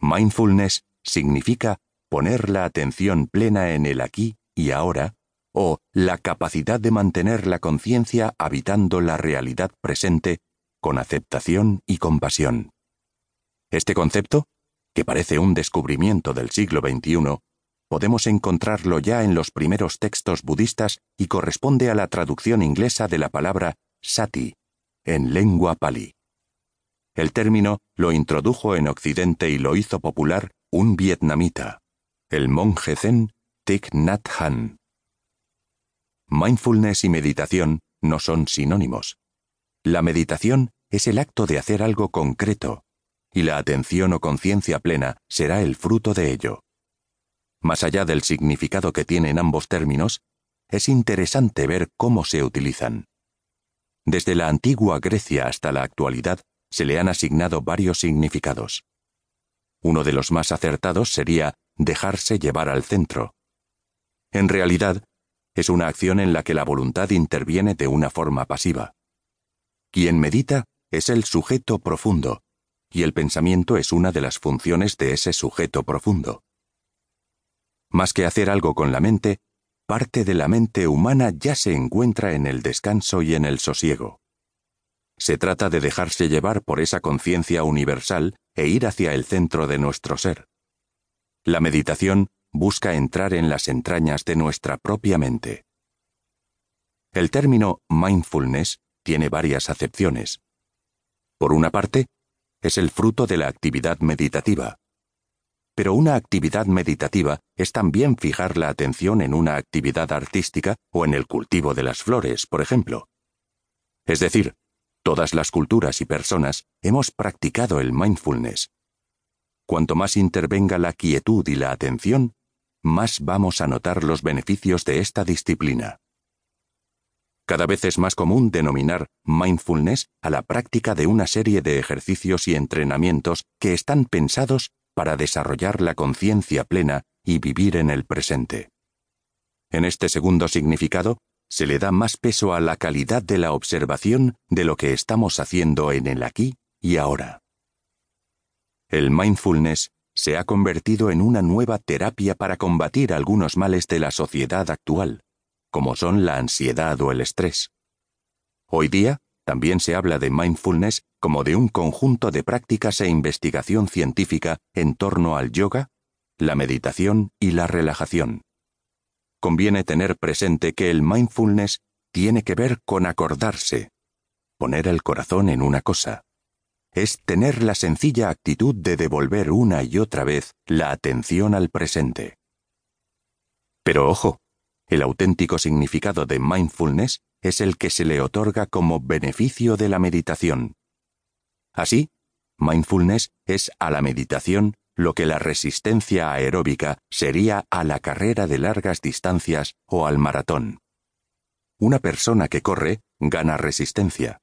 Mindfulness significa poner la atención plena en el aquí y ahora, o la capacidad de mantener la conciencia habitando la realidad presente con aceptación y compasión. Este concepto, que parece un descubrimiento del siglo XXI, podemos encontrarlo ya en los primeros textos budistas y corresponde a la traducción inglesa de la palabra sati, en lengua pali. El término lo introdujo en Occidente y lo hizo popular un vietnamita, el monje zen Thich Nhat Hanh. Mindfulness y meditación no son sinónimos. La meditación es el acto de hacer algo concreto, y la atención o conciencia plena será el fruto de ello. Más allá del significado que tienen ambos términos, es interesante ver cómo se utilizan. Desde la antigua Grecia hasta la actualidad se le han asignado varios significados. Uno de los más acertados sería dejarse llevar al centro. En realidad, es una acción en la que la voluntad interviene de una forma pasiva. Quien medita es el sujeto profundo, y el pensamiento es una de las funciones de ese sujeto profundo. Más que hacer algo con la mente, parte de la mente humana ya se encuentra en el descanso y en el sosiego. Se trata de dejarse llevar por esa conciencia universal e ir hacia el centro de nuestro ser. La meditación busca entrar en las entrañas de nuestra propia mente. El término mindfulness tiene varias acepciones. Por una parte, es el fruto de la actividad meditativa, pero una actividad meditativa es también fijar la atención en una actividad artística o en el cultivo de las flores, por ejemplo. Es decir, todas las culturas y personas hemos practicado el mindfulness. Cuanto más intervenga la quietud y la atención, más vamos a notar los beneficios de esta disciplina. Cada vez es más común denominar mindfulness a la práctica de una serie de ejercicios y entrenamientos que están pensados para desarrollar la conciencia plena y vivir en el presente. En este segundo significado, se le da más peso a la calidad de la observación de lo que estamos haciendo en el aquí y ahora. El mindfulness se ha convertido en una nueva terapia para combatir algunos males de la sociedad actual, como son la ansiedad o el estrés. Hoy día, también se habla de mindfulness como de un conjunto de prácticas e investigación científica en torno al yoga, la meditación y la relajación. Conviene tener presente que el mindfulness tiene que ver con acordarse, poner el corazón en una cosa. Es tener la sencilla actitud de devolver una y otra vez la atención al presente. Pero ojo, el auténtico significado de mindfulness es el que se le otorga como beneficio de la meditación. Así, mindfulness es a la meditación lo que la resistencia aeróbica sería a la carrera de largas distancias o al maratón. Una persona que corre gana resistencia,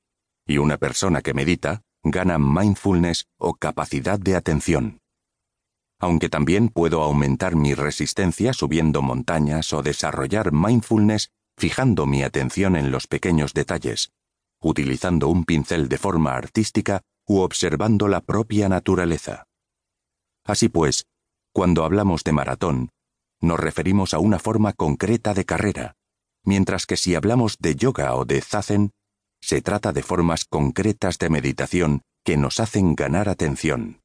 y una persona que medita gana mindfulness o capacidad de atención. Aunque también puedo aumentar mi resistencia subiendo montañas o desarrollar mindfulness fijando mi atención en los pequeños detalles, utilizando un pincel de forma artística u observando la propia naturaleza. Así pues, cuando hablamos de maratón, nos referimos a una forma concreta de carrera, mientras que si hablamos de yoga o de zazen, se trata de formas concretas de meditación que nos hacen ganar atención.